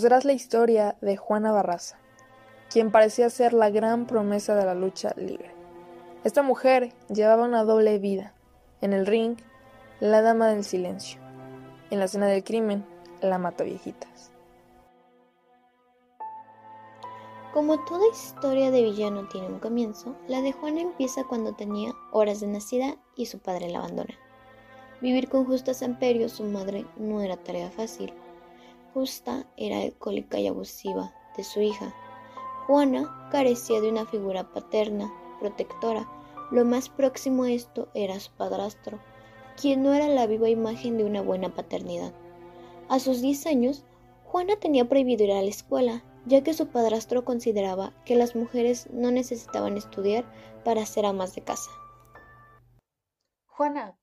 conocerás la historia de Juana Barraza, quien parecía ser la gran promesa de la lucha libre. Esta mujer llevaba una doble vida. En el ring, la dama del silencio. En la escena del crimen, la mata viejitas. Como toda historia de villano tiene un comienzo, la de Juana empieza cuando tenía horas de nacida y su padre la abandona. Vivir con Justa Samperio, su madre, no era tarea fácil. Justa era alcohólica y abusiva de su hija. Juana carecía de una figura paterna, protectora. Lo más próximo a esto era su padrastro, quien no era la viva imagen de una buena paternidad. A sus 10 años, Juana tenía prohibido ir a la escuela, ya que su padrastro consideraba que las mujeres no necesitaban estudiar para ser amas de casa. Juana,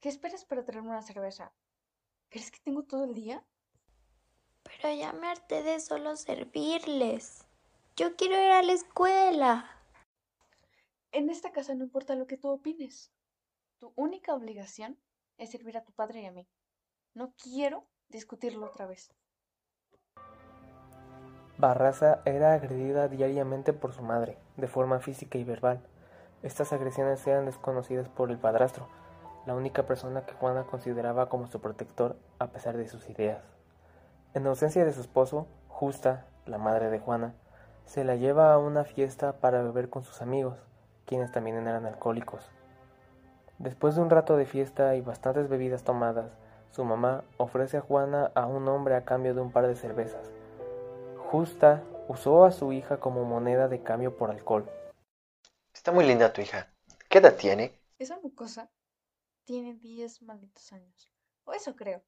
¿qué esperas para traerme una cerveza? ¿Crees que tengo todo el día? Pero ya me harté de solo servirles. Yo quiero ir a la escuela. En esta casa no importa lo que tú opines. Tu única obligación es servir a tu padre y a mí. No quiero discutirlo otra vez. Barraza era agredida diariamente por su madre, de forma física y verbal. Estas agresiones eran desconocidas por el padrastro, la única persona que Juana consideraba como su protector a pesar de sus ideas. En ausencia de su esposo, Justa, la madre de Juana, se la lleva a una fiesta para beber con sus amigos, quienes también eran alcohólicos. Después de un rato de fiesta y bastantes bebidas tomadas, su mamá ofrece a Juana a un hombre a cambio de un par de cervezas. Justa usó a su hija como moneda de cambio por alcohol. Está muy linda tu hija. ¿Qué edad tiene? Esa mucosa tiene 10 malditos años. O eso creo.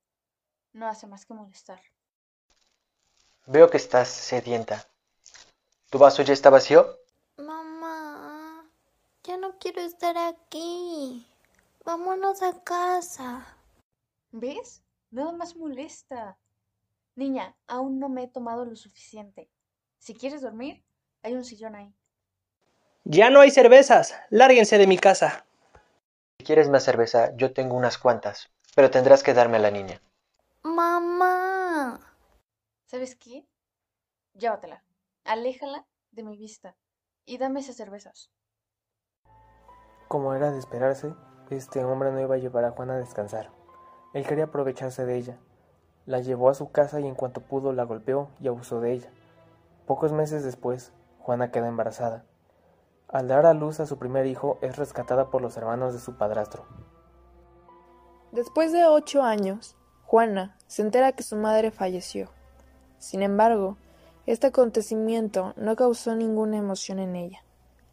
No hace más que molestar. Veo que estás sedienta. ¿Tu vaso ya está vacío? Mamá, ya no quiero estar aquí. Vámonos a casa. ¿Ves? Nada más molesta. Niña, aún no me he tomado lo suficiente. Si quieres dormir, hay un sillón ahí. Ya no hay cervezas. Lárguense de mi casa. Si quieres más cerveza, yo tengo unas cuantas, pero tendrás que darme a la niña. Mamá. ¿Sabes qué? Llévatela. Aléjala de mi vista y dame esas cervezas. Como era de esperarse, este hombre no iba a llevar a Juana a descansar. Él quería aprovecharse de ella. La llevó a su casa y en cuanto pudo la golpeó y abusó de ella. Pocos meses después, Juana queda embarazada. Al dar a luz a su primer hijo, es rescatada por los hermanos de su padrastro. Después de ocho años, Juana se entera que su madre falleció. Sin embargo, este acontecimiento no causó ninguna emoción en ella.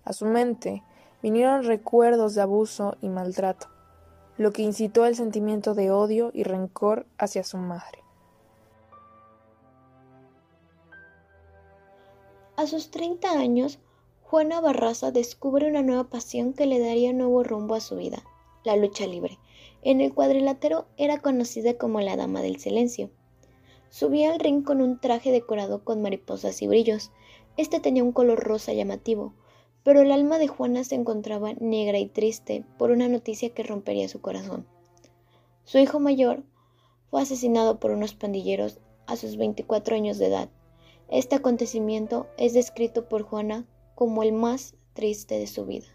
A su mente vinieron recuerdos de abuso y maltrato, lo que incitó el sentimiento de odio y rencor hacia su madre. A sus 30 años, Juana Barraza descubre una nueva pasión que le daría nuevo rumbo a su vida, la lucha libre. En el cuadrilátero era conocida como la Dama del Silencio. Subía al ring con un traje decorado con mariposas y brillos. Este tenía un color rosa llamativo, pero el alma de Juana se encontraba negra y triste por una noticia que rompería su corazón. Su hijo mayor fue asesinado por unos pandilleros a sus 24 años de edad. Este acontecimiento es descrito por Juana como el más triste de su vida.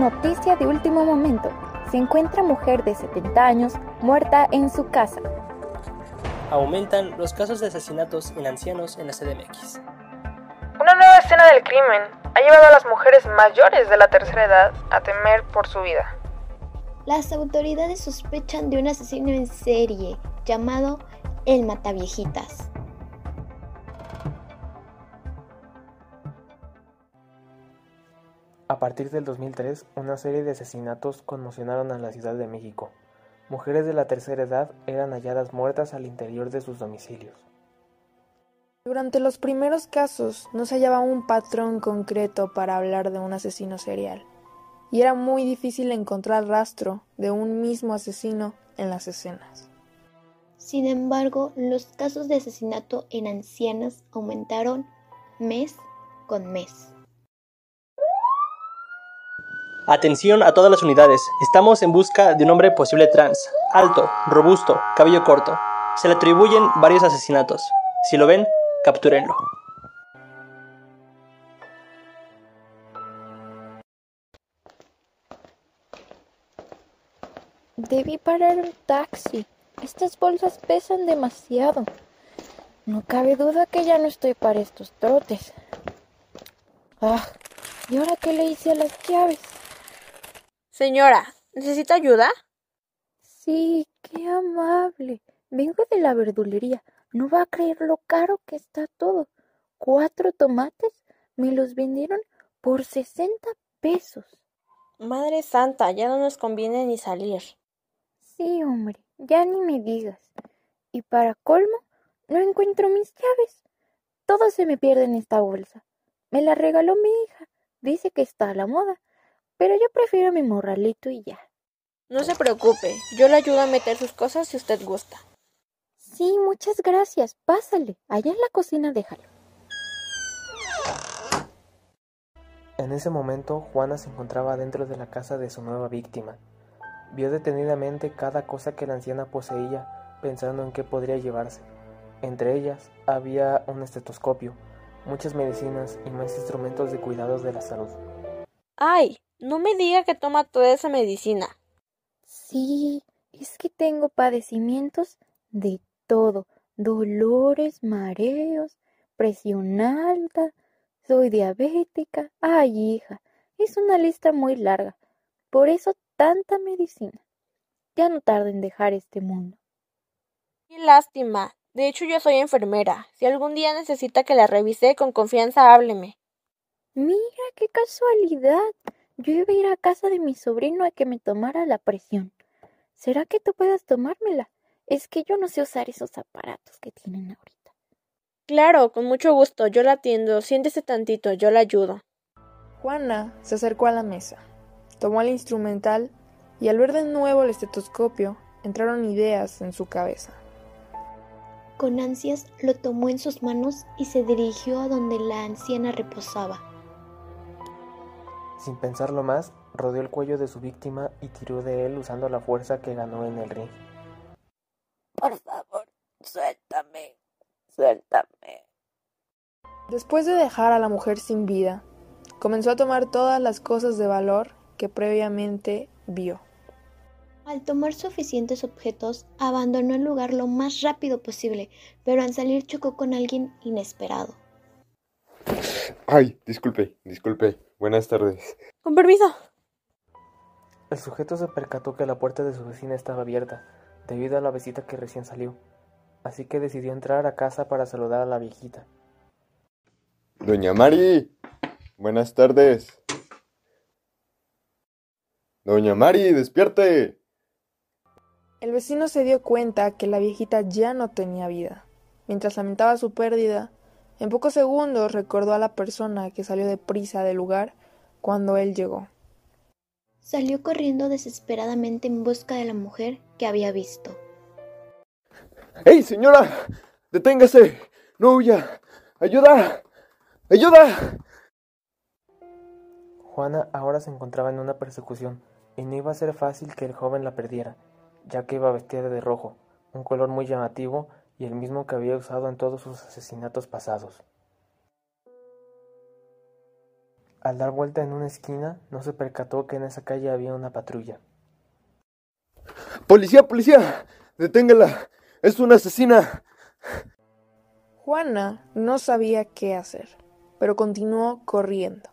Noticia de último momento. Se encuentra mujer de 70 años muerta en su casa. Aumentan los casos de asesinatos en ancianos en la CDMX. Una nueva escena del crimen ha llevado a las mujeres mayores de la tercera edad a temer por su vida. Las autoridades sospechan de un asesino en serie llamado el Mataviejitas. A partir del 2003, una serie de asesinatos conmocionaron a la Ciudad de México. Mujeres de la tercera edad eran halladas muertas al interior de sus domicilios. Durante los primeros casos no se hallaba un patrón concreto para hablar de un asesino serial, y era muy difícil encontrar rastro de un mismo asesino en las escenas. Sin embargo, los casos de asesinato en ancianas aumentaron mes con mes. Atención a todas las unidades. Estamos en busca de un hombre posible trans, alto, robusto, cabello corto. Se le atribuyen varios asesinatos. Si lo ven, captúrenlo. Debí parar un taxi. Estas bolsas pesan demasiado. No cabe duda que ya no estoy para estos trotes. Ah, ¿y ahora qué le hice a las llaves? Señora, ¿necesita ayuda? Sí, qué amable. Vengo de la verdulería. No va a creer lo caro que está todo. Cuatro tomates me los vendieron por sesenta pesos. Madre Santa, ya no nos conviene ni salir. Sí, hombre, ya ni me digas. Y para colmo, no encuentro mis llaves. Todo se me pierde en esta bolsa. Me la regaló mi hija. Dice que está a la moda. Pero yo prefiero mi morralito y ya. No se preocupe, yo le ayudo a meter sus cosas si usted gusta. Sí, muchas gracias. Pásale. Allá en la cocina déjalo. En ese momento, Juana se encontraba dentro de la casa de su nueva víctima. Vio detenidamente cada cosa que la anciana poseía, pensando en qué podría llevarse. Entre ellas había un estetoscopio, muchas medicinas y más instrumentos de cuidados de la salud. ¡Ay! No me diga que toma toda esa medicina. Sí, es que tengo padecimientos de todo. Dolores, mareos, presión alta, soy diabética. Ay, hija, es una lista muy larga. Por eso tanta medicina. Ya no tardo en dejar este mundo. Qué lástima. De hecho, yo soy enfermera. Si algún día necesita que la revise, con confianza hábleme. Mira, qué casualidad. Yo iba a ir a casa de mi sobrino a que me tomara la presión. ¿Será que tú puedas tomármela? Es que yo no sé usar esos aparatos que tienen ahorita. Claro, con mucho gusto. Yo la atiendo. Siéntese tantito, yo la ayudo. Juana se acercó a la mesa, tomó el instrumental y al ver de nuevo el estetoscopio, entraron ideas en su cabeza. Con ansias lo tomó en sus manos y se dirigió a donde la anciana reposaba. Sin pensarlo más, rodeó el cuello de su víctima y tiró de él usando la fuerza que ganó en el ring. Por favor, suéltame, suéltame. Después de dejar a la mujer sin vida, comenzó a tomar todas las cosas de valor que previamente vio. Al tomar suficientes objetos, abandonó el lugar lo más rápido posible, pero al salir chocó con alguien inesperado. Ay, disculpe, disculpe. Buenas tardes. Con permiso. El sujeto se percató que la puerta de su vecina estaba abierta, debido a la visita que recién salió, así que decidió entrar a casa para saludar a la viejita. Doña Mari, buenas tardes. Doña Mari, despierte. El vecino se dio cuenta que la viejita ya no tenía vida. Mientras lamentaba su pérdida, en pocos segundos recordó a la persona que salió deprisa del lugar cuando él llegó. Salió corriendo desesperadamente en busca de la mujer que había visto. ¡Ey, señora! ¡Deténgase! ¡No huya! ¡Ayuda! ¡Ayuda! Juana ahora se encontraba en una persecución y no iba a ser fácil que el joven la perdiera, ya que iba vestida de rojo, un color muy llamativo y el mismo que había usado en todos sus asesinatos pasados. Al dar vuelta en una esquina, no se percató que en esa calle había una patrulla. ¡Policía, policía! ¡Deténgala! ¡Es una asesina! Juana no sabía qué hacer, pero continuó corriendo.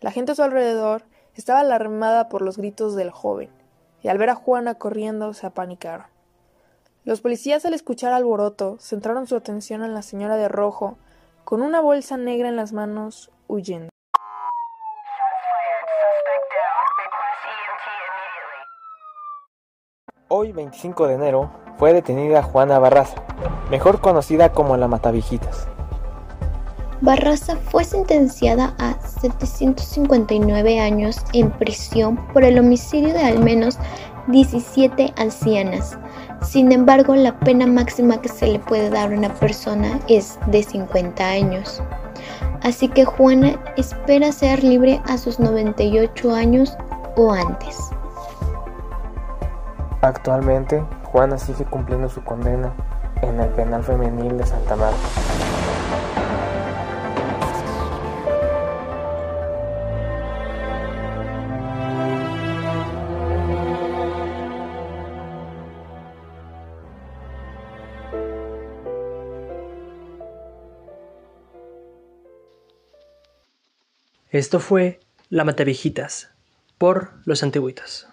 La gente a su alrededor estaba alarmada por los gritos del joven, y al ver a Juana corriendo se apanicaron. Los policías al escuchar alboroto centraron su atención en la señora de rojo, con una bolsa negra en las manos, huyendo. Hoy, 25 de enero, fue detenida Juana Barraza, mejor conocida como la Matavijitas. Barraza fue sentenciada a 759 años en prisión por el homicidio de al menos 17 ancianas, Sin embargo, la pena máxima que se le puede dar a una persona es de 50 años. Así que Juana espera ser libre a sus 98 años o antes. Actualmente, Juana sigue cumpliendo su condena en el penal femenil de Santa Marta. Esto fue La Mataviejitas por Los Antiguitos.